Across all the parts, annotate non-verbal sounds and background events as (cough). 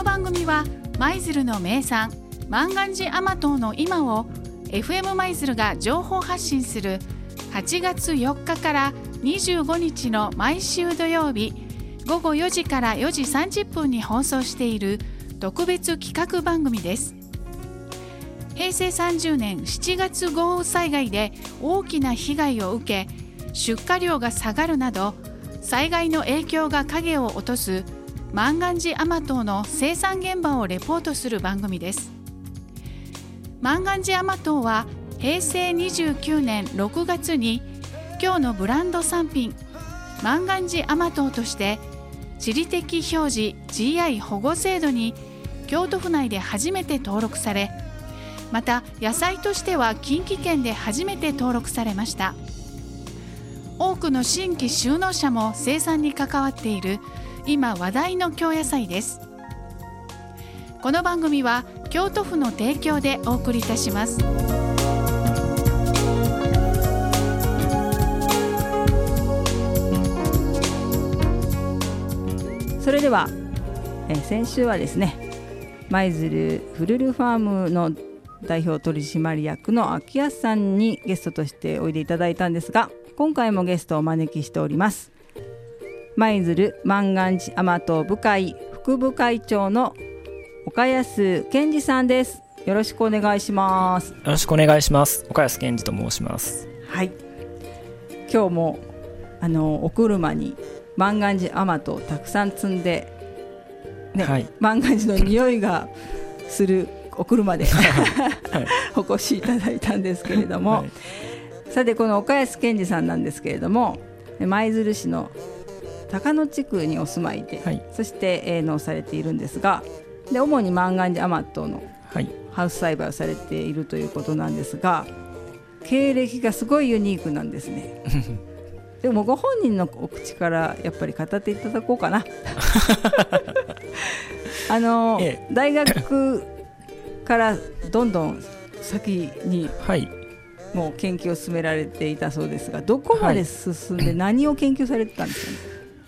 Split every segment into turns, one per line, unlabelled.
この番組は舞鶴の名産万願寺甘党の今を FM 舞鶴が情報発信する8月4日から25日の毎週土曜日午後4時から4時30分に放送している特別企画番組です。平成30年7月豪雨災害で大きな被害を受け出荷量が下がるなど災害の影響が影を落とす万願寺甘党の生産現場をレポートする番組です。万願寺甘党は平成29年6月に今日のブランド産品万願寺甘党として地理的表示 GI 保護制度に京都府内で初めて登録されまた野菜としては近畿圏で初めて登録されました。多くの新規就農者も生産に関わっている今話題の京野菜です。この番組は京都府の提供でお送りいたします。
それでは、え先週はですね舞鶴フルルファームの代表取締役の秋安さんにゲストとしておいでいただいたんですが今回もゲストをお招きしております。舞鶴万願寺甘党部会副部会長の岡安健二さんです。よろしくお願いします。
よろしくお願いします。岡安健二と申します。
はい。今日もあのお車に万願寺甘党をたくさん積んでね、
はい。
万願寺の匂いがするお車で
はい。(laughs)
お越しいただいたんですけれども、
はい。
さてこの岡安健二さんなんですけれども舞鶴市の高野地区にお住まいで、
はい。
そして営農されているんですがで主に万願寺甘党の
はい。
ハウス栽培をされているということなんですが経歴がすごいユニークなんですね。(laughs) でもご本人のお口からやっぱり語っていただこうかな。(laughs) あの、
え
大学からどんどん先に
はい。
もう研究を進められていたそうですがどこまで進んで何を研究されてたんですかね、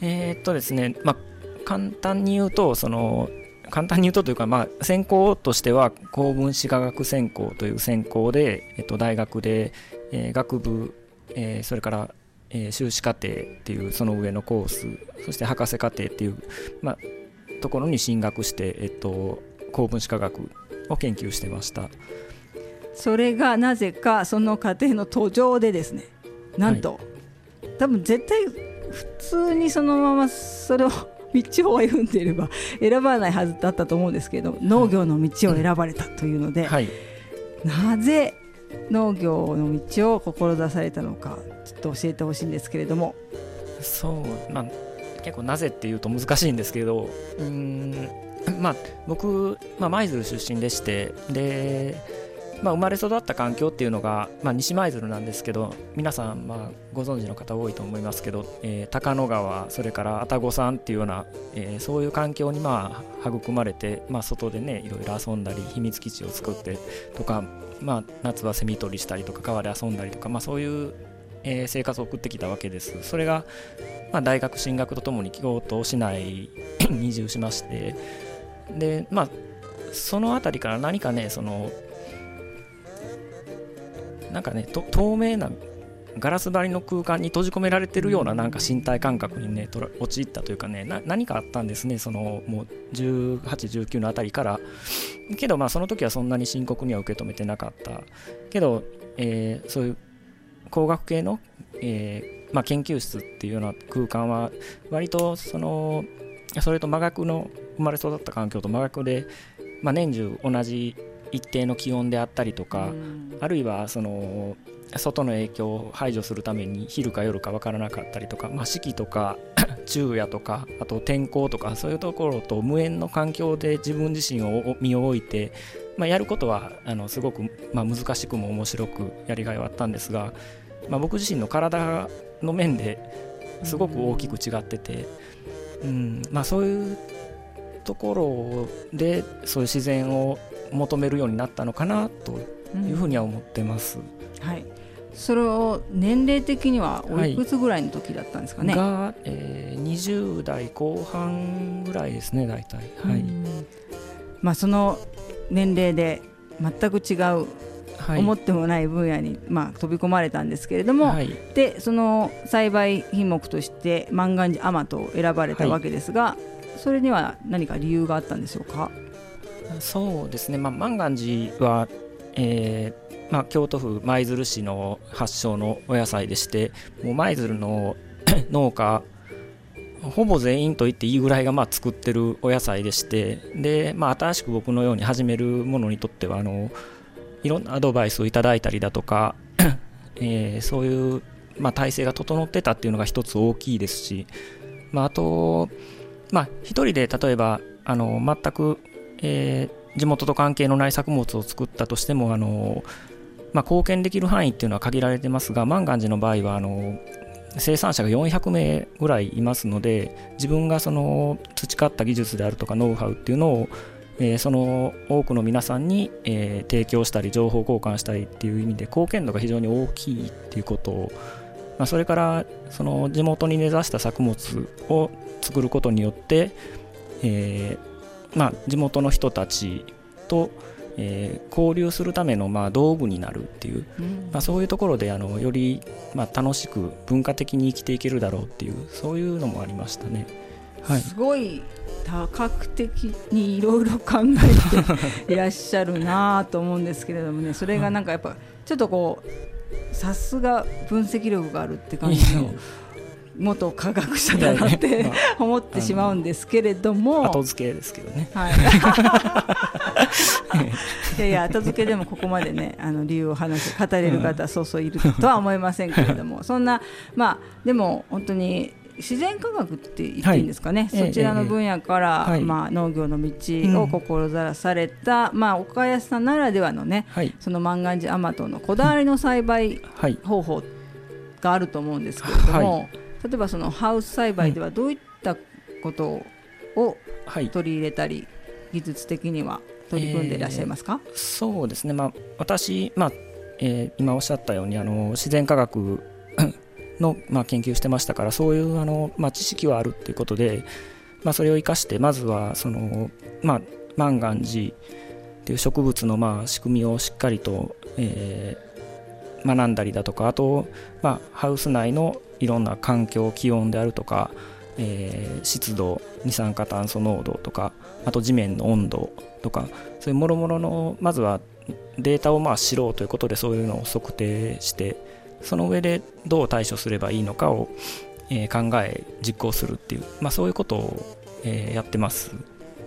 えーっとですねまあ簡単に言うとその簡単に言うとというか、まあ、専攻としては高分子化学専攻という専攻で、えっと、大学で、えー学部、えーそれから、えー修士課程っていうその上のコースそして博士課程っていう、まあ、ところに進学して、えっと、高分子化学を研究してました。
それがなぜかその過程の途上でですねなんと、多分絶対普通にそのままそれを道を歩んでいれば (laughs) 選ばないはずだったと思うんですけど農業の道を選ばれたというので、
はい。
なぜ農業の道を志されたのかちょっと教えてほしいんですけれども。
そう、まあ、結構なぜっていうと難しいんですけどうーんまあ僕、まあ、舞鶴出身でしてで、まあ、生まれ育った環境っていうのが、まあ、西舞鶴なんですけど皆さん、まあ、ご存知の方多いと思いますけど、えー高野川それから愛宕山っていうような、えーそういう環境にまあ育まれて、まあ、外でねいろいろ遊んだり秘密基地を作ってとか、まあ、夏はセミ取りしたりとか川で遊んだりとか、まあ、そういう、えー生活を送ってきたわけです。それが、まあ、大学進学とともに京都市内に移住しまして。でまあその辺りから何かねそのなんかねと透明なガラス張りの空間に閉じ込められてるようななんか身体感覚にねとら陥ったというかねな何かあったんですねそのもう18、19のあたりから。けどまあその時はそんなに深刻には受け止めてなかった。けど、えーそういう工学系の、えーまあ、研究室っていうような空間は割とそのそれと真逆の生まれ育った環境と真逆で、まあ、年中同じ一定の気温であったりとか、あるいはその外の影響を排除するために昼か夜か分からなかったりとか、まあ、四季とか (coughs) 昼夜とかあと天候とかそういうところと無縁の環境で自分自身を身を置いて、まあ、やることはあのすごく、まあ、難しくも面白くやりがいはあったんですが、まあ、僕自身の体の面ですごく大きく違ってて、うん。まあ、そういうところでそういう自然を求めるようになったのかなというふうには思ってます。
はい、それを年齢的にはおいくつぐらいの時だったんですかね、
が、えー、20代後半ぐらいですね大体。はい、
まあ、その年齢で全く違うはい、思ってもない分野に、まあ、飛び込まれたんですけれども、はい、でその栽培品目として万願寺アマトを選ばれたわけですが、はい、それには何か理由があったんでしょうか？
そうですね、まあ、万願寺は、えーまあ、京都府舞鶴市の発祥のお野菜でしてもう舞鶴の (coughs) 農家ほぼ全員と言っていいぐらいがまあ作ってるお野菜でしてで、まあ、新しく僕のように始めるものにとってはあのいろんなアドバイスをいただいたりだとか、(coughs) えー、そういう、まあ、体制が整ってたっていうのが一つ大きいですし、まあ、あと、まあ、一人で例えばあの全く、えー、地元と関係のない作物を作ったとしてもあの、まあ、貢献できる範囲っていうのは限られてますが万願寺の場合はあの生産者が400名ぐらいいますので自分がその培った技術であるとかノウハウっていうのをえー、その多くの皆さんに、えー、提供したり情報交換したりっていう意味で貢献度が非常に大きいっていうことを、まあ、それからその地元に根ざした作物を作ることによって、えーまあ、地元の人たちと、えー、交流するためのまあ道具になるっていう、うん、まあ、そういうところであのよりまあ楽しく文化的に生きていけるだろうっていうそういうのもありましたね。
はい、すごい多角的にいろいろ考えていらっしゃるなと思うんですけれどもね (laughs) それがなんかやっぱちょっとこうさすが分析力があるって感じの。元科学者だなって (laughs) 思ってしまうんですけれども。
後付けですけどね、
はい、(laughs) いやいや後付けでもここまでねあの理由を話し語れる方はそうそういるとは思いませんけれども。(laughs) そんなまあでも本当に自然科学って言っていいんですかね、はい、そちらの分野から、ええ、まあ、農業の道を志された、うん、まあ、岡安さんならではのね、はい、その万願寺甘党のこだわりの栽培方法があると思うんですけれども、はい、例えばそのハウス栽培ではどういったことを取り入れたり、技術的には取り組んでいらっしゃいますか、
えー、そうですね、まあ、私、まあえー、今おっしゃったようにあの自然科学 (coughs) の、まあ、研究してましたからそういうあの、まあ、知識はあるっていうことで、まあ、それを生かしてまずはその、まあ、万願寺っていう植物のまあ仕組みをしっかりと、えー、学んだりだとかあと、まあ、ハウス内のいろんな環境気温であるとか、えー、湿度二酸化炭素濃度とかあと地面の温度とかそういうもろもろのまずはデータをまあ知ろうということでそういうのを測定してその上でどう対処すればいいのかを、えー、考え実行するっていう、まあ、そういうことを、えー、やってます。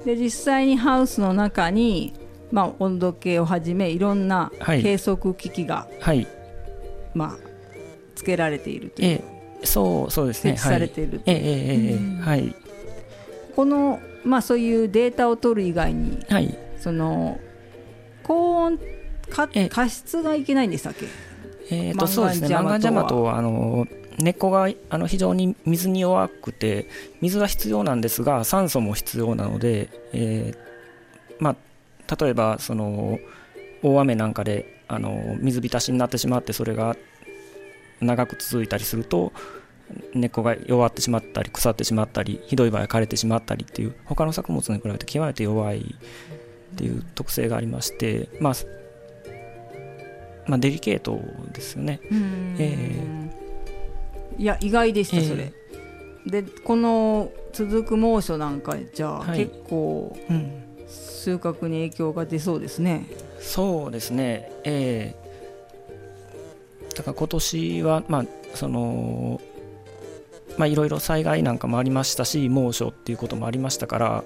で実際にハウスの中に、まあ、温度計をはじめいろんな計測機器が、はい、まあ、つけられているという、
えー、そうそうですね。
設置されている、
はい、えー、えー、はい。
この、まあ、そういうデータを取る以外に、はい、その高温か加湿がいけないんでしたっけ？
えーとそうですね、マンガンジャマトはあの根っこがあの非常に水に弱くて水は必要なんですが酸素も必要なので、えーまあ、例えばその大雨なんかであの水浸しになってしまってそれが長く続いたりすると根っこが弱ってしまったり腐ってしまったりひどい場合は枯れてしまったりっていう他の作物に比べて極めて弱いっていう特性がありまして、まあ、まあ、デリケートですよね。え
ー、いや意外でした、それ。でこの続く猛暑なんかじゃあ、はい、結構、うん、収穫に影響が出そうですね。
そうですね、えー、だから今年は、まあそのまあ、いろいろ災害なんかもありましたし猛暑っていうこともありましたから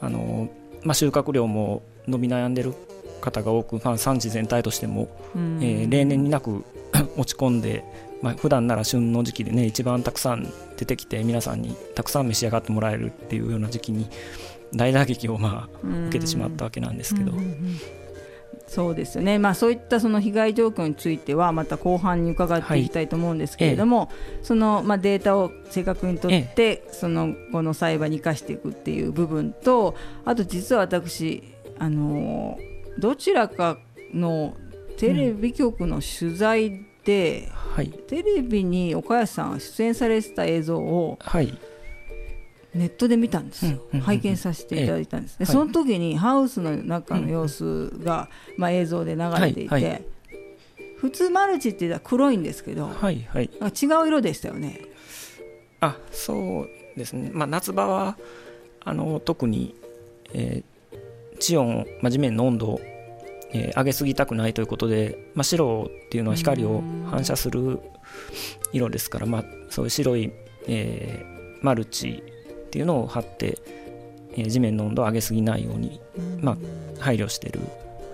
あの、まあ、収穫量も伸び悩んでる方が多く、まあ、産地全体としても、えー、例年になく (coughs) 落ち込んで、まあ普段なら旬の時期でね一番たくさん出てきて皆さんにたくさん召し上がってもらえるっていうような時期に大打撃をまあ受けてしまったわけなんですけど。
そうですよね、まあ、そういったその被害状況についてはまた後半に伺っていきたいと思うんですけれども、はいええ、そのまあデータを正確に取って、え、その後の栽培に生かしていくっていう部分とあと実は私あのどちらかのテレビ局の取材で、うんはい、テレビに岡安さんが出演されてた映像を、はい、ネットで見たんですよ、拝見させていただいたんです、で
え。え
その時にハウスの中の様子が、まあ、映像で流れていて、普通マルチって言ったら黒いんですけど、
はいはい。
違う色でしたよね。
あそうですね、まあ、夏場はあの特に、えー地温、まあ、地面の温度を、えー上げすぎたくないということで、まあ、白っていうのは光を反射する色ですから、まあ、そういう白い、えーマルチっていうのを貼って、えー地面の温度を上げすぎないように、まあ、配慮してる、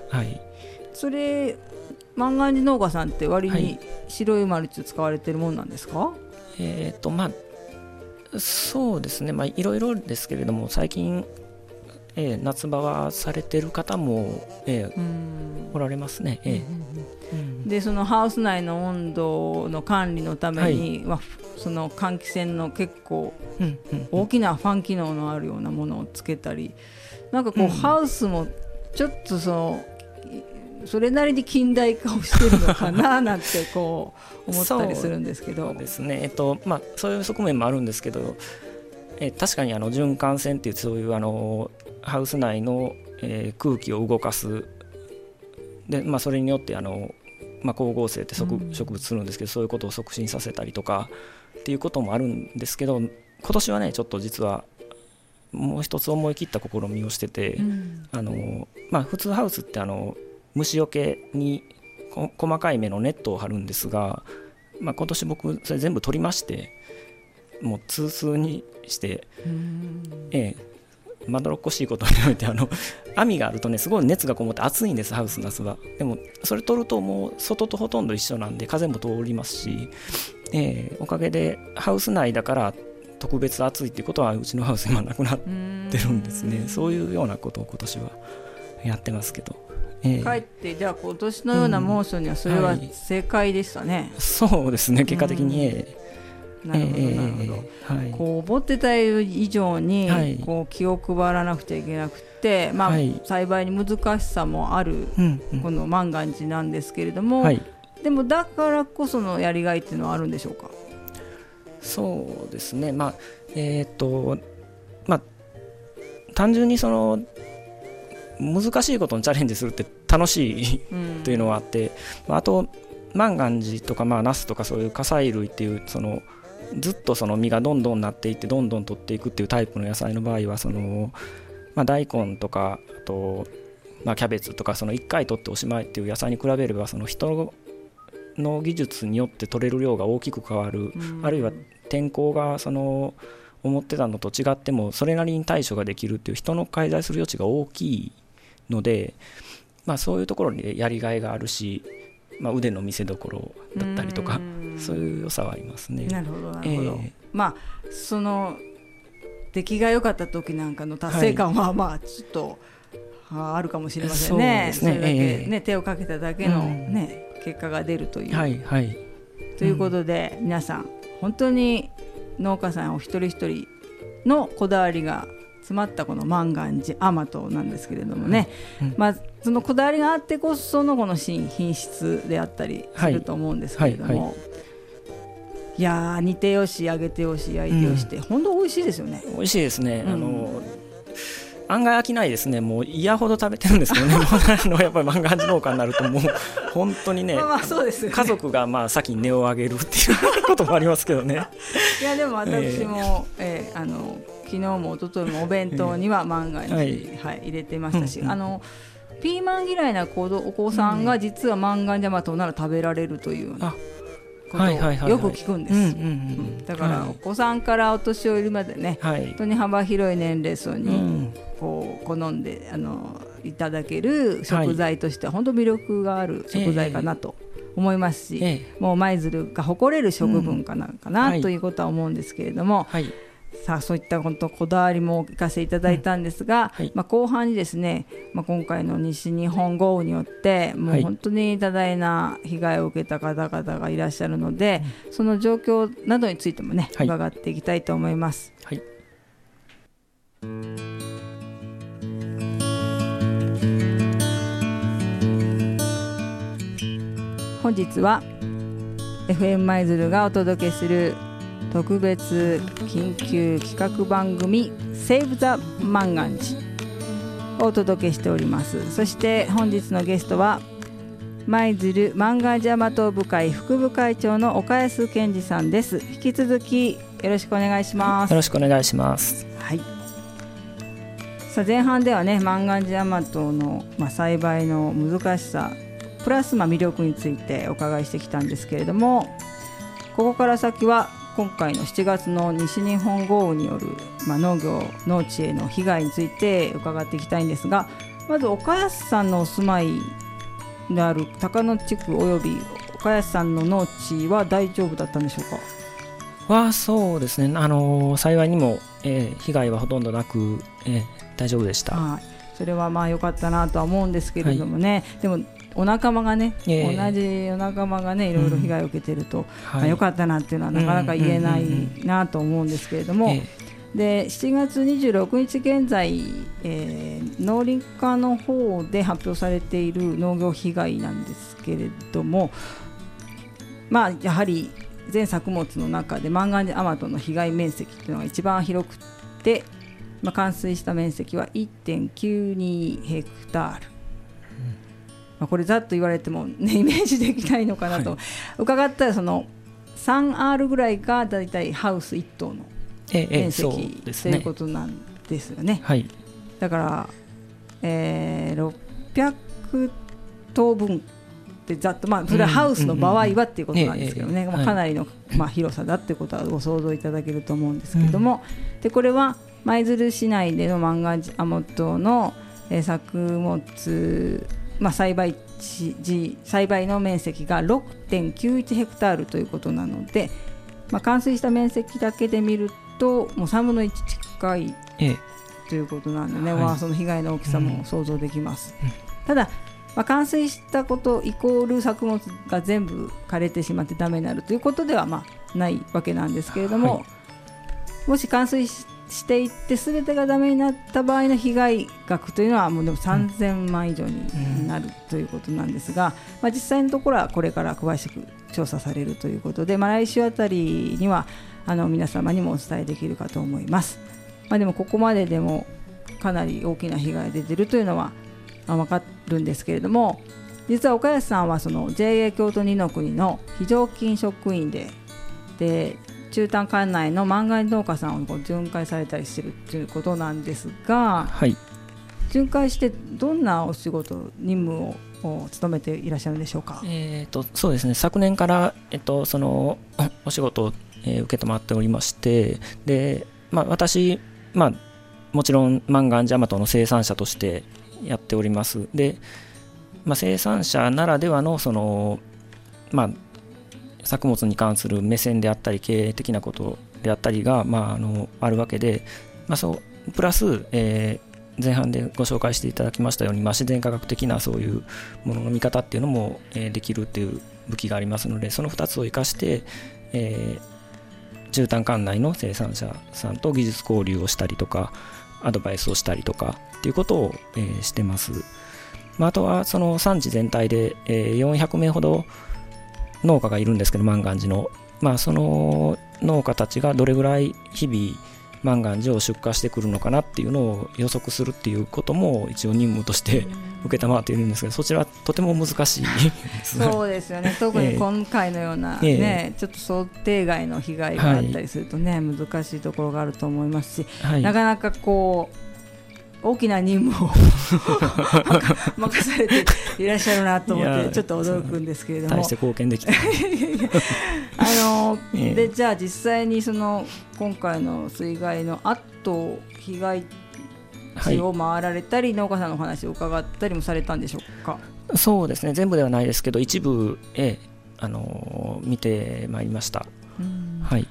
はい、
それ万願寺農家さんって割に
はい。
白いマルチを使われてるもんなんですか、
えっ、とまあそうですね。まあいろいろですけれども最近、えー夏場はされてる方も、えー
うん。
おられますね、えー。うん
でそのハウス内の温度の管理のために、はその換気扇の結構大きなファン機能のあるようなものをつけたりなんかこう、
うん。
ハウスもちょっとそのいそれなりに近代化をしてるのかななんてこう (laughs) 思ったりするんですけど。
そうですね。えっ、とまあそういう側面もあるんですけど、えー確かにあの循環線っていうそういうあのハウス内の、えー空気を動かす。で、まあ、それによってあの、まあ、光合成って植,、物するんですけどそういうことを促進させたりとかっていうこともあるんですけど今年はねちょっと実はもう一つ思い切った試みをしてて、
うん。
あのまあ、普通ハウスってあの虫除けにこ細かい目のネットを張るんですが、まあ、今年僕それ全部取りましてもう通数にして、
うん。
ええまどろっこしいことにおいてあの網があるとねすごい熱がこもって暑いんですハウス夏は。でもそれ取るともう外とほとんど一緒なんで風も通りますし、ええおかげでハウス内だから特別暑いっていうことはうちのハウス今なくなってるんですね。そういうようなことを今年はやってますけど、ええ。
かえってじゃあ今年のような猛暑にはそれは
はい。
正解でしたね。
そうですね。結果的に、ええ
なるほど
ええ
なるほど。
ええはい。
こう思ってた以上に、
はい。
こう気を配らなくちゃいけなくて、まあ
はい。
栽培に難しさもある
うんうん。
この万願寺なんですけれども、
はい。
でもだからこそのやりがいっていうのはあるんでしょうか？
そうですね、まあえっ、と、まあ、単純にその難しいことにチャレンジするって楽しい
うん。
というのはあって、まああと、万願寺とか、まあ、ナスとかそういう火砕類っていう、そのずっとその実がどんどんなっていって、どんどん取っていくっていうタイプの野菜の場合は、そのまあ、大根とか、あと、まあ、キャベツとか、その1回取っておしまいっていう野菜に比べれば、その人の技術によって取れる量が大きく変わる。
うん
あるいは天候がその思ってたのと違ってもそれなりに対処ができるっていう人の介在する余地が大きいので、まあ、そういうところにやりがいがあるし、まあ、腕の見せ所だったりとか
うん
そういう良さはありますね。
なるほどなるほど。
ええ
まあその出来が良かった時なんかの達成感は、まあちょっとああるかもしれませんね。
そうですね
れだけ、
ええ
ね手をかけただけの
うん
ね、結果が出るという。
はいはい
ということで、皆さん本当に農家さんお一人一人のこだわりが詰まったこの万願寺甘党なんですけれどもね、
うん。
まあ、そのこだわりがあってこそのこの品品質であったりすると思うんですけれども、
はいはい。
いやー煮てよし揚げてよし焼いてよしって、本当美味しいですよね。
美味しいですね、
うん。
あの案外飽きないですね。もう嫌ほど食べてるんですけどね。(laughs) あのやっぱり万願寺農家になるともう本当にね
まあまあそうですよね。
家族がまあ先に値を上げるっていうこともありますけどね。
いやでも私も、えーあの昨日も一昨日もお弁当には万願寺、
は
はいい入れてましたし、
うん。うん
あのピーマン嫌いな子どお子さんが実は万願寺甘党なら食べられるというような
あ
こと
はいはいはいはい。
をよく聞くんです。
うんうんう
うん。
ん
だから
は
お子さんからお年寄りまでね
い、はい。
本当に幅広い年齢層
う
に
ん。
こう好んであのいただける食材としては本当魅力がある食材かなと思いますし、
ええ。
もう舞鶴が誇れる食文化なのかな、
うんはい。
ということは思うんですけれども、
はい
さあそういった本当こだわりも聞かせていただいたんですが、
はい。
まあ、後半にですね、まあ、今回の西日本豪雨によっても
はい。
う本当に多大な被害を受けた方々がいらっしゃるので、その状況などについてもね、
はい。
伺っていきたいと思います。
はい。
本日は FM 舞鶴がお届けする特別緊急企画番組「セーブ・ザ・万願寺」をお届けしております。そして本日のゲストは舞鶴万願寺甘党部会副部会長の岡安健二さんです。引き続きよろしくお願いします。
よろしくお願いします。
はい。さあ前半ではね万願寺甘党の、まあ、栽培の難しさプラスまあ魅力についてお伺いしてきたんですけれどもここから先は今回の7月の西日本豪雨による、まあ、農業農地への被害について伺っていきたいんですがまず岡安さんのお住まいである高野地区および岡安さんの農地は大丈夫だったんでしょう
か？はそうですね、あの幸いにも、えー、被害はほとんどなく、えー、大丈夫でした、はい、
それはまあ良かったなとは思うんですけれどもね、はい、でもお仲間がね、えー、同じお仲間がねいろいろ被害を受けてると、うん。まあ、よかったなっていうのはなかなか言えないなと思うんですけれども、で7月26日現在、えー、農林課の方で発表されている農業被害なんですけれどもまあやはり全作物の中でマンガンジアマトの被害面積っていうのが一番広くて、まあ、冠水した面積は1.92ヘクタール。まあ、これざっと言われても、(laughs) ね、イメージできないのかなと、はい、伺ったらその 3R ぐらいがだいたいハウス1棟の面積、ええ、ということなんですよね。
はい、
だから、えー、600棟分ってざっと、まあ、それはハウスの場合はっていうことなんですけどね、まあ、かなりの、まあ、広さだってことはご想像いただけると思うんですけども、うん、でこれは舞鶴市内でのマンガンアモトの、えー、作物、まあ、栽培地栽培の面積が6.91ヘクタールということなので、まあ、冠水した面積だけで見るともう3分の1近い、ええ、ということなんでね、はい、まあ、その被害の大きさも想像できます。うん、ただまあ、冠水したことイコール作物が全部枯れてしまってダメになるということではまあないわけなんですけれども、はい、もし冠水していって全てがダメになった場合の被害額というのはもうでも3000万以上になるということなんですが、まあ、実際のところはこれから詳しく調査されるということで、まあ、来週あたりにはあの皆様にもお伝えできるかと思います。まあ、でもここまででもかなり大きな被害が出ているというのは、まあ、分かるんですけれども実は岡安さんはその JA 京都二の国の非常勤職員でで中丹管内の漫画農家さんを巡回されたりしてるということなんですが、
はい、
巡回してどんなお仕事任務を務めていらっしゃるんでしょうか？
えーと、そうですね。昨年から、えっと、その (laughs) お仕事をえー、受け止まっておりましてで、まあ、私、まあ、もちろんマンガンジャマトの生産者としてやっております。で、まあ、生産者ならではのその、まあ、作物に関する目線であったり経営的なことであったりが、まあ、あのあるわけで、まあ、そうプラス、えー、前半でご紹介していただきましたように、まあ、自然科学的なそういうものの見方っていうのも、えー、できるっていう武器がありますのでその2つを生かして、えー、絨毯館内の生産者さんと技術交流をしたりとかアドバイスをしたりとかっていうことを、えー、してます、まあ、あとはその産地全体で、えー、400名ほど農家がいるんですけど万願寺の、まあ、その農家たちがどれぐらい日々万願寺を出荷してくるのかなっていうのを予測するっていうことも一応任務として承っているんですがそちらとても難しい。(laughs)
そうですよね。特に今回のようなね、えー、ちょっと想定外の被害があったりするとね、はい、難しいところがあると思いますし、はい、なかなかこう大きな任務を (laughs) 任されていらっしゃるなと思ってちょっと驚くんですけれども。
大して貢献できた
あの、(laughs) ええ、でじゃあ実際にその今回の水害の後被害地を回られたり、はい、農家さんのお話を伺ったりもされたんでしょうか？
そうですね。全部ではないですけど一部、ええ、あの見てまいりました、はい、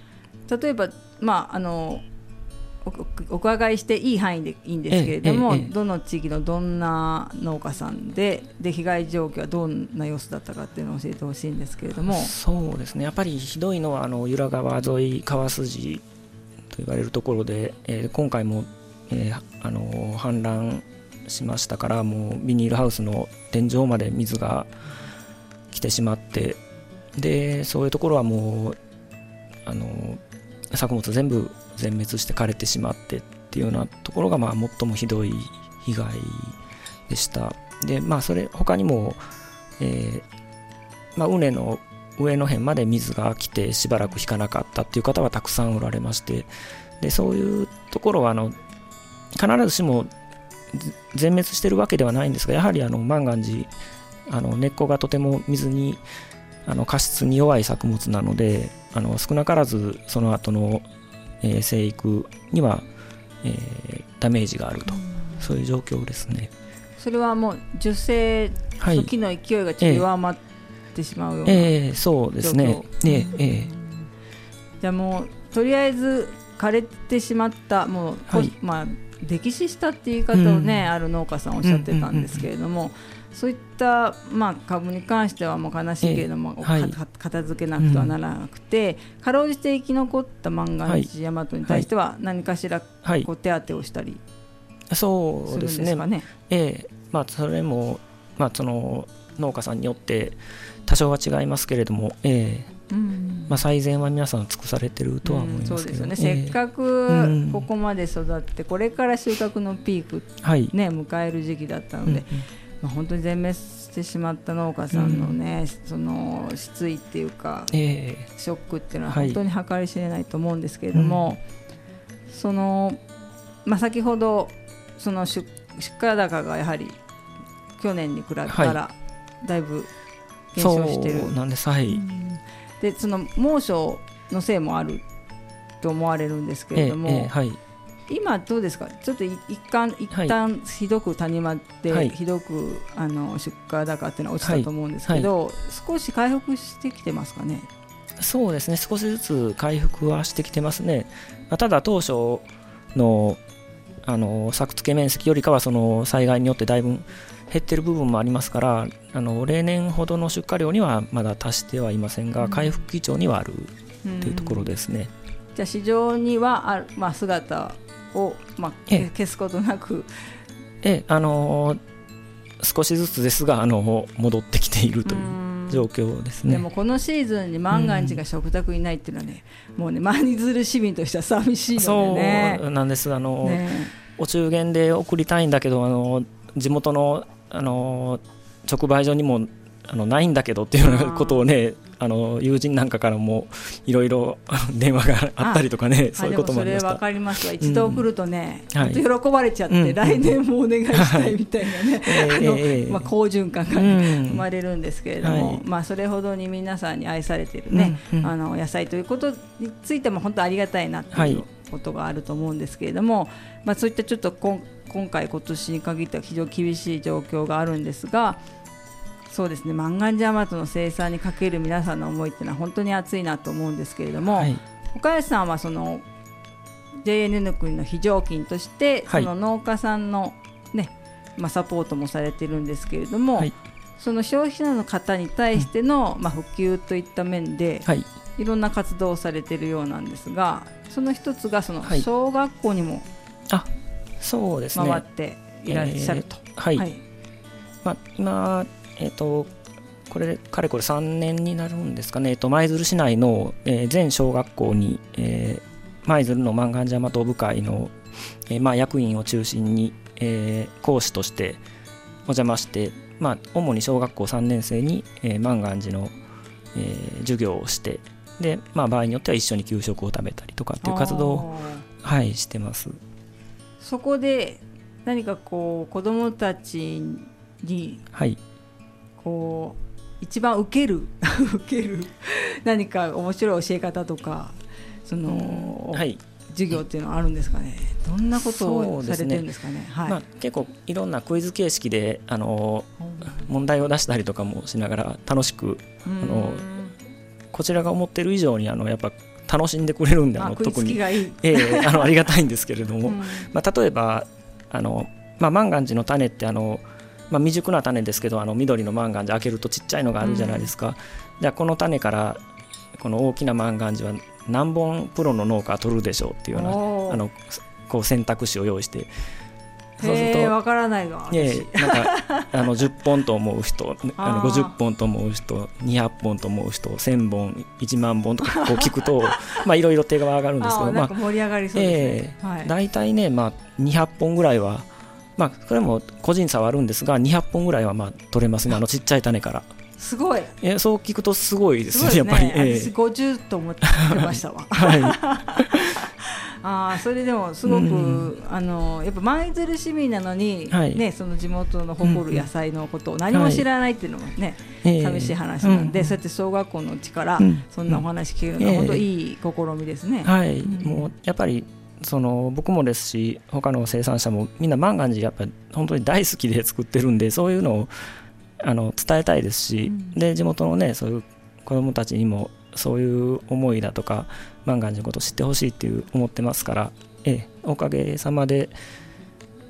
例えばまああのお伺いしていい範囲でいいんですけれども、えええ、どの地域のどんな農家さんでで被害状況はどんな様子だったかっていうのを教えてほしいんですけれども。
そうですね。やっぱりひどいのはあの由良川沿い川筋と言われるところで、えー、今回も、えー、あの氾濫しましたからもうビニールハウスの天井まで水が来てしまってでそういうところはもうあの作物全部全滅して枯れてしまってっていうようなところがまあ最もひどい被害でした。でまあそれ他にも、えーまあ、畝の上の辺まで水が来てしばらく引かなかったっていう方はたくさんおられましてでそういうところはあの必ずしも全滅してるわけではないんですがやはりあの万願寺あの根っこがとても水にあの過失に弱い作物なのであの少なからずその後の、えー、生育には、えー、ダメージがあると、そういう状況ですね。
それはもう受精時の勢いがちょっと弱まってしまうような、
えー、そうですね。えー、えー、
じゃあもうとりあえず枯れてしまったもう、はい、まあ溺死したっていう言い方をね、うん、ある農家さんおっしゃってたんですけれども、そういった、まあ、株に関してはもう悲しいけれども、えーはい、片付けなくてはならなくて、うん、かろうじて生き残った万願寺大和に対しては何かしらこう手当てをしたり
そうですね。ね？ええ。まあ、それも、まあ、その農家さんによって多少は違いますけれども、ええ。うん。まあ、最善は皆さん尽くされてるとは思いますけど、
うん、そうですよね、えー、せっかくここまで育って、これから収穫のピーク、ね、迎える時期だったので、うんうん、まあ、本当に全滅してしまった農家さんのね、うん、その失意っていうか、えー、ショックっていうのは本当に計り知れないと思うんですけれども、はい、そのまあ、先ほどその出荷高がやはり去年に比べたらだいぶ減少してる、
はい、なんです。はい、う
ん。でその猛暑のせいもあると思われるんですけれども、ええはい、今どうですか？ちょっと一貫一旦ひどく谷間で、はい、ひどくあの出荷高っていうのは落ちたと思うんですけど、はい、少し回復してきてますかね？
そうですね。少しずつ回復はしてきてますね、まあ、ただ当初のあの作付け面積よりかはその災害によってだいぶ減ってる部分もありますからあの例年ほどの出荷量にはまだ達してはいませんが、回復基調にはあるというところですね。
じゃあ市場にはある、まあ、姿を、まあ、消すことなく。
えあの少しずつですがあの戻ってきているという状況ですね。
でもこのシーズンに万願寺が食卓にないっていうのはね、うもうね舞鶴市民としては寂しいのでね。
そうなんです。あの、ね、お中元で送りたいんだけどあの地元のあの直売所にもあのないんだけどっていうようなことをねあの友人なんかからもいろいろ (laughs) 電話があったりとかねそういうこともありました。それ
分かります。わ一度来るとね、うん、喜ばれちゃって、はい、来年もお願いしたいみたいなね、(laughs) はい、まあ、好循環が、生まれるんですけれども、はい、まあ、それほどに皆さんに愛されているね、うんうん、あの野菜ということについても本当ありがたいなっていうことがあると思うんですけれども、まあ、そういったちょっと今今回今年に限っては非常に厳しい状況があるんですがそうですね。万願寺マトの生産にかける皆さんの思いっていうのは本当に熱いなと思うんですけれども、はい、岡安さんはその JNN 国の非常勤として、その農家さんのね、まあ、サポートもされてるんですけれども、はい、その消費者の方に対しての、うん、まあ、普及といった面で、はい、いろんな活動をされてるようなんですがその一つがその小学校にも、
あそうですね。
回っていらっしゃると。
えー、はい、はい、まあ、今、えーと、これかれこれ3年になるんですかね、えーと、舞鶴市内の、えー、全小学校に、えー、舞鶴の万願寺部会の、えーまあ、役員を中心に、えー、講師としてお邪魔して、まあ、主に小学校3年生に、えー、万願寺の、えー、授業をしてで、まあ、場合によっては一緒に給食を食べたりとかっていう活動を、はい、してます。
そこで何かこう子どもたちに、はい、こう一番受ける (laughs) 受ける何か面白い教え方とかその、はい、授業っていうのはあるんですかね？どんなことをされてるんですかね、ね、はい。まあ、
結構いろんなクイズ形式であの問題を出したりとかもしながら楽しくあのこちらが思ってる以上にあのやっぱ楽しんでくれるんであの特に。ええあのありがたいんですけれども、(laughs) うん、まあ、例えばあの、まあ、万願寺の種ってあの、まあ、未熟な種ですけどあの緑の万願寺開けるとちっちゃいのがあるじゃないですか、うん、じゃあこの種からこの大きな万願寺は何本プロの農家取るでしょうっていうようなあのこう選択肢を用意して。そうすると
わからないわ
ええなんかあの (laughs) 10本と思う人あの50本と思う人200本と思う人1000本1万本とかこう聞くと (laughs) まあいろいろ手が上がるんですけどまあ
盛り上がりそうですね、
えーはい、大体ね、まあ、200本ぐらいはまあこれも個人差はあるんですが200本ぐらいはまあ取れますねあ。のちっちゃい種から。
すごい。
えそう聞くとすごいですね、ね。やっぱり、え
ー、私50と思ってましたわ。は (laughs) い (laughs) あそれでもすごく、うん、あのやっぱ舞鶴市民なのに、はい、ね、その地元の誇る野菜のことを何も知らないっていうのもね、はい、寂しい話なんで、そうやって小学校のうちからそんなお話聞けるのは、本当いい試みですね。
はい、もうやっぱりその僕もですし他の生産者もみんな万願寺やっぱり本当に大好きで作ってるんでそういうのをあの伝えたいですし、うん、で地元のねそういう子どもたちにもそういう思いだとか万願寺のことを知ってほしいっていう思ってますから、ええ、おかげさまで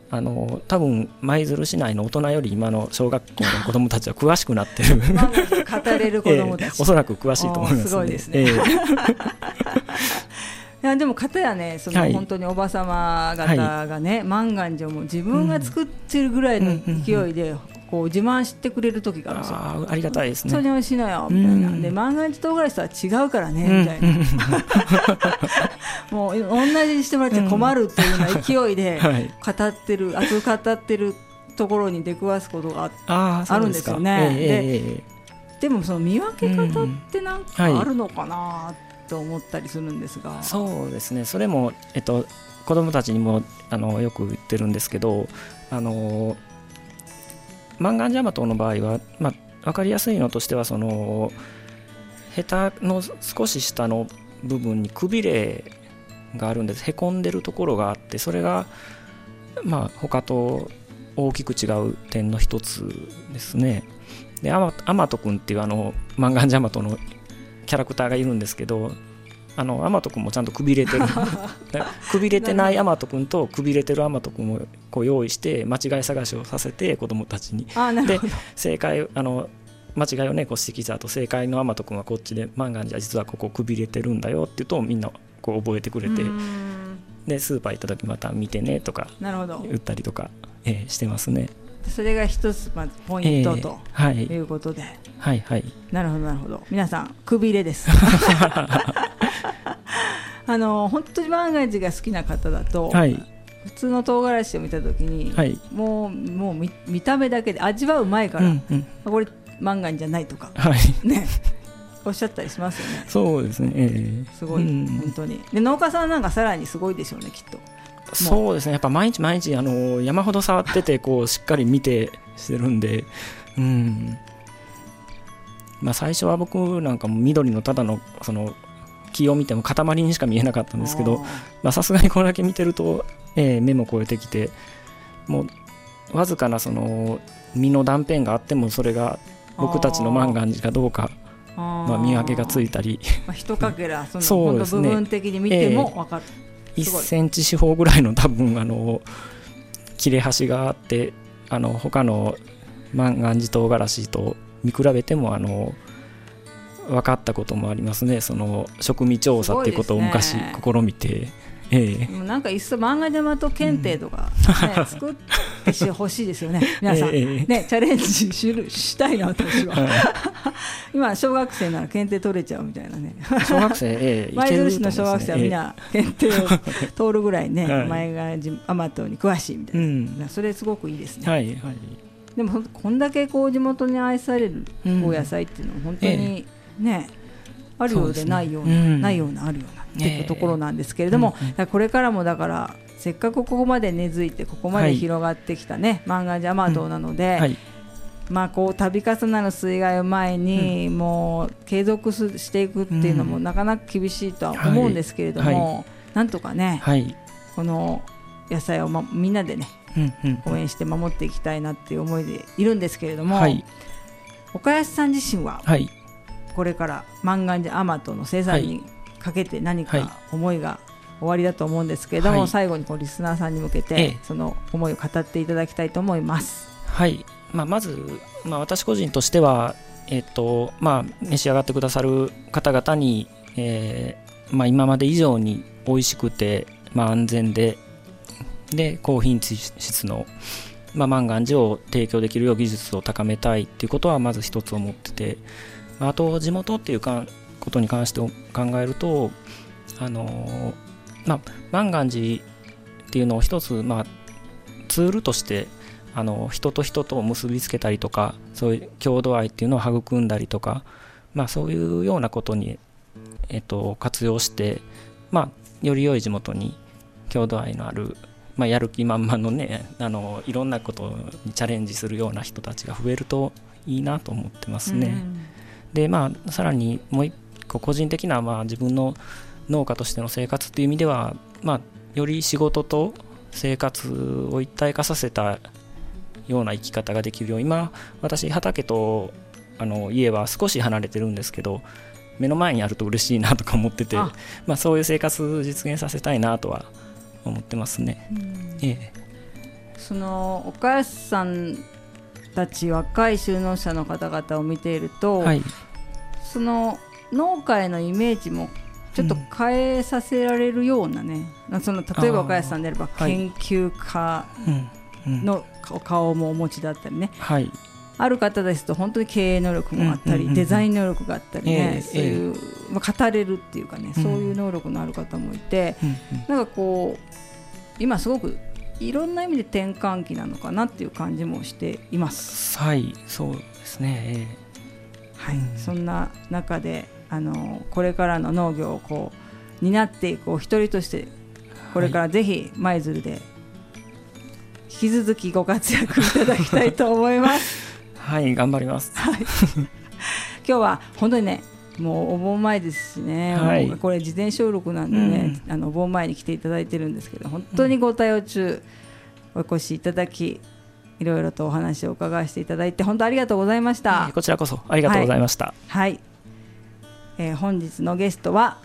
あの多分舞鶴市内の大人より今の小学校の子どもたちは詳しくなってる。(laughs)
語れる子どもたち、(laughs)
ええ、おそらく詳しいと思います、ね、
すごいですね、ええいやでも方やねその、本当におばさま方がね、万願寺をも自分が作ってるぐらいの勢いでこう自慢してくれる時があるんですよ。
あありがたいですね。
本当に美味しいのよみたいな。で万願寺唐辛子とは違うからねみたいな。(laughs) もう同じにしてもらっちゃ困るというような勢いで語ってる、熱く語ってるところに出くわすことがあるんですよね。ででもその見分け方ってなんかあるのかなと思ったりするんですが。
そうですね。それもえっと子供たちにもあのよく言ってるんですけど、あのマンガンジャマトの場合は、まあ、分かりやすいのとしてはそのヘタの少し下の部分にくびれがあるんですへこんでるところがあってそれがまあ他と大きく違う点の一つですねでアマト君っていうあのマンガンジャマトのキャラクターがいるんですけどあのアマト君もちゃんとくびれてる。(laughs) くびれてないアマト君とくびれてるアマト君をこう用意して間違い探しをさせて子供たちに。で正解あの間違いをねこう指摘した後正解のアマト君はこっちでマンガンじゃ実はここくびれてるんだよって言うとみんなこう覚えてくれてでスーパー行った時また見てねとか言ったりとか、えー、してますね。
それが一つまずポイントと、えーはい、いうことで、
はいはい、
なるほどなるほど。皆さんくびれです。(laughs) あの本当に万が一が好きな方だと、はい、普通の唐辛子を見た時に、はい、もうもう見見た目だけで味はうまいから、うんうん、これ万が一じゃないとか、はい、ねおっしゃったりしますよね。
そうですね。え
ー、すごい、うん、本当に。で農家さんなんかさらにすごいでしょうねきっと。
そうですね。やっぱ毎日毎日あの山ほど触っててこうしっかり見てしてるんで、うん。まあ最初は僕なんかも緑のただのその木を見ても塊にしか見えなかったんですけどさすがにこれだけ見てると、えー、目も超えてきてもうわずかなその実の断片があってもそれが僕たちのマンガンジかどうかまあ、見分けがついたり、
まあ、一かけらその (laughs) そうです、ね、部分的に見ても分かる、
えー、1センチ四方ぐらいの多分あの切れ端があってあの他のマンガンジ唐辛子と見比べてもあの分かったこともありますねその植味調査っていうことを昔試みて。
ええ、なんかいっそ漫画ジャマト検定とか、ね、うん、(laughs) 作ってほしいですよね、(laughs) 皆さん、ええ、ね、チャレンジしるしたいな、私は。(laughs) 今、小学生なら検定取れちゃうみたいなね、
小学生、え
え、舞鶴市の小学生はみんな検定を通るぐらいね、前がアマトに詳しいみたいな、うん、それ、すごくいいですね。はいはい。でもこんだけこう地元に愛されるお野菜っていうのは本当にね、あるようでないような、ね。うん、ないようなあるようなっていうところなんですけれども、うん、これからもだからせっかくここまで根付いてここまで広がってきたね、はい、漫画ジャマトなので、うん。はい、まあこう度重なる水害を前に、もう継続していくっていうのもなかなか厳しいとは思うんですけれども、はい、なんとかね、この野菜を、ま、みんなでね、応援して守っていきたいなっていう思いでいるんですけれども、岡安さん自身は、これから万願寺アマトの生産にかけて何か思いが終わりだと思うんですけれども、はい、最後にこうリスナーさんに向けて、その思いを語っていただきたいと思います。
はい、まあ、まず、まあ、私個人としては、えーとまあ、召し上がってくださる方々に、えーまあ、今まで以上に美味しくて、まあ、安全でで高品質の、まあ、マンガンジを提供できるよう技術を高めたいっていうことはまず一つ思っててあと地元っていうかことに関して考えるとあのまあマンガンジっていうのを一つ、まあ、ツールとしてあの人と人とを結びつけたりとかそういう郷土愛っていうのを育んだりとか、まあ、そういうようなことに、えっと、活用して、まあ、より良い地元に郷土愛のある、まあ、やる気満々のねあのいろんなことにチャレンジするような人たちが増えるといいなと思ってますね。うん、でまあさらにもう一個個人的な、まあ、自分の農家としての生活っていう意味では、まあ、より仕事と生活を一体化させたような生き方ができるよう今私畑とあの家は少し離れてるんですけど目の前にあると嬉しいなとか思っててまあ、そういう生活実現させたいなとは思ってますね。ええ、
その岡安さんたち若い就農者の方々を見ていると、はい、その農家へのイメージもちょっと変えさせられるようなね、うん、その例えば岡安さんであれば研究家の顔もお持ちだったりね、はい、ある方ですと本当に経営能力もあったり、デザイン能力があったりね、そういう、まあ、語れるっていうかね、そういう能力のある方もいて、なんかこう今すごくいろんな意味で転換期なのかなっていう感じもしています。
はいそうですね、
はい、そんな中であのこれからの農業をこう担っていくお一人としてこれからぜひ舞鶴で引き続きご活躍いただきたいと思います。(laughs)
はい頑張ります。はい。(laughs)
今日は本当にねもうお盆前ですしね、はい、これ事前収録なんでね、うん、あのお盆前に来ていただいてるんですけど本当にご対応中お越しいただきいろいろとお話を伺わせていただいて本当ありがとうございました、
こちらこそありがとうございました、
はい、はい、えー、本日のゲストは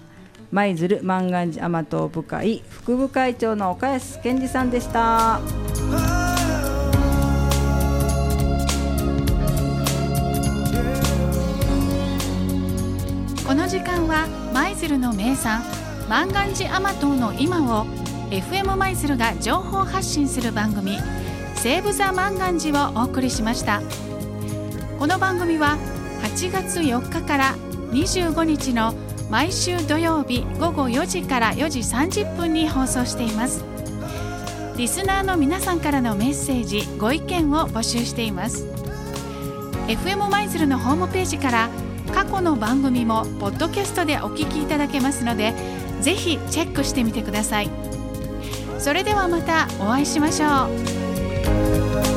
舞鶴万願寺甘党部会副部会長の岡安健二さんでした。
時間は舞鶴の名産万願寺甘党の今を FM 舞鶴が情報発信する番組「セーブ・ザ・万願寺」をお送りしました。この番組は8月4日から25日の毎週土曜日午後4時から4時30分に放送しています。リスナーの皆さんからのメッセージご意見を募集しています。FM 舞鶴のホームページから過去の番組もポッドキャストでお聞きいただけますのでぜひチェックしてみてください。それではまたお会いしましょう。